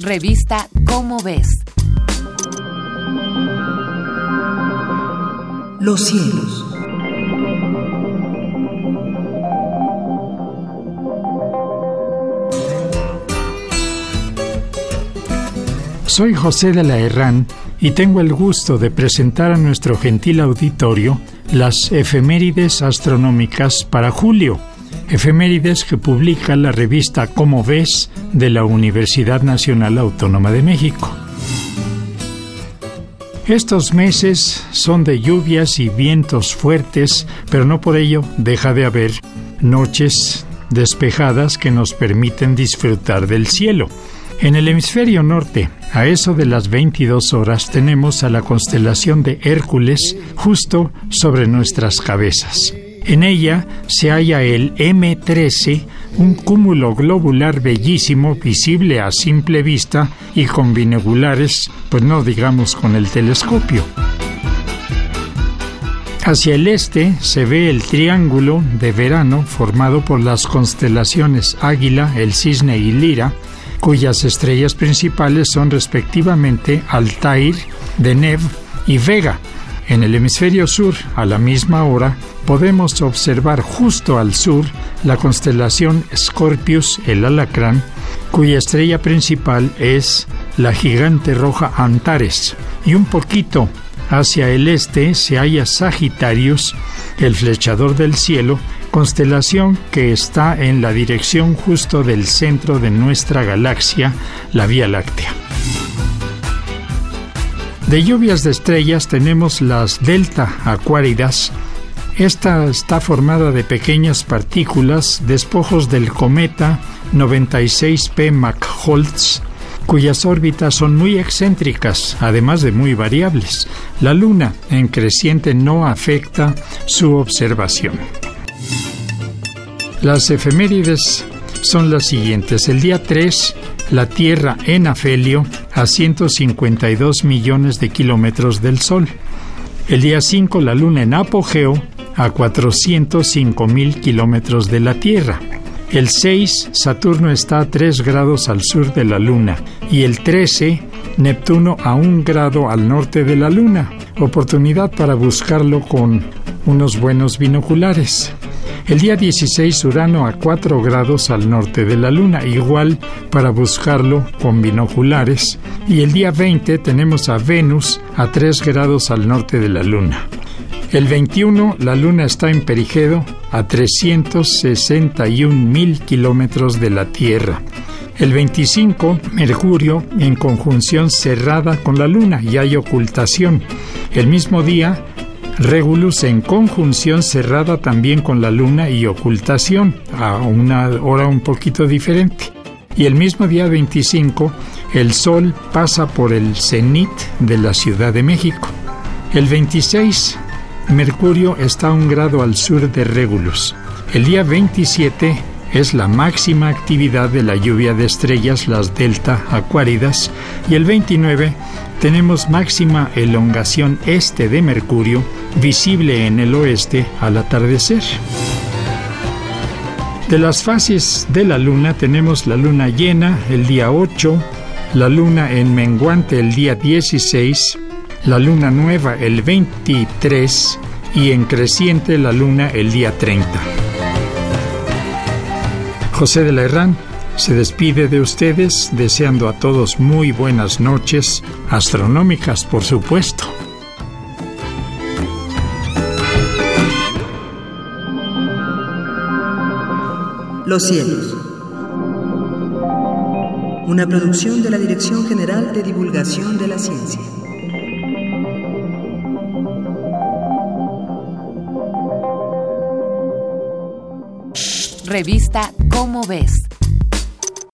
Revista Cómo ves. Los cielos. Soy José de la Herrán y tengo el gusto de presentar a nuestro gentil auditorio las efemérides astronómicas para julio, efemérides que publica la revista Cómo ves de la Universidad Nacional Autónoma de México. Estos meses son de lluvias y vientos fuertes, pero no por ello deja de haber noches despejadas que nos permiten disfrutar del cielo. En el hemisferio norte, a eso de las 22 horas, tenemos a la constelación de Hércules justo sobre nuestras cabezas. En ella se halla el M13, un cúmulo globular bellísimo, visible a simple vista y con binoculares, pues no digamos con el telescopio. Hacia el este se ve el triángulo de verano formado por las constelaciones Águila, el Cisne y Lira, cuyas estrellas principales son respectivamente Altair, Deneb y Vega. En el hemisferio sur, a la misma hora, podemos observar justo al sur la constelación Scorpius, el alacrán, cuya estrella principal es la gigante roja Antares, y un poquito hacia el este se halla Sagitarius, el flechador del cielo, constelación que está en la dirección justo del centro de nuestra galaxia, la Vía Láctea. De lluvias de estrellas tenemos las delta acuáridas, esta está formada de pequeñas partículas, despojos del cometa 96P McHoltz, cuyas órbitas son muy excéntricas, además de muy variables. La Luna en creciente no afecta su observación. Las efemérides son las siguientes. El día 3, la Tierra en afelio a 152 millones de kilómetros del Sol. El día 5, la Luna en apogeo a 405 mil kilómetros de la Tierra. El 6, Saturno está a 3 grados al sur de la Luna y el 13, Neptuno a 1 grado al norte de la Luna. Oportunidad para buscarlo con unos buenos binoculares. El día 16, Urano a 4 grados al norte de la Luna, igual para buscarlo con binoculares. Y el día 20 tenemos a Venus a 3 grados al norte de la Luna. El 21, la Luna está en perigedo a 361 mil kilómetros de la Tierra. El 25, Mercurio en conjunción cerrada con la Luna y hay ocultación. El mismo día, Regulus en conjunción cerrada también con la Luna y ocultación, a una hora un poquito diferente. Y el mismo día 25, el Sol pasa por el cenit de la Ciudad de México. El 26, Mercurio está un grado al sur de Regulus. El día 27 es la máxima actividad de la lluvia de estrellas, las delta acuáridas, y el 29 tenemos máxima elongación este de Mercurio, visible en el oeste al atardecer. De las fases de la luna tenemos la luna llena el día 8, la luna en menguante el día 16, la luna nueva el 23 y en creciente la luna el día 30. José de la Herrán se despide de ustedes deseando a todos muy buenas noches, astronómicas por supuesto. Los cielos. Una producción de la Dirección General de Divulgación de la Ciencia. Revista Cómo ves.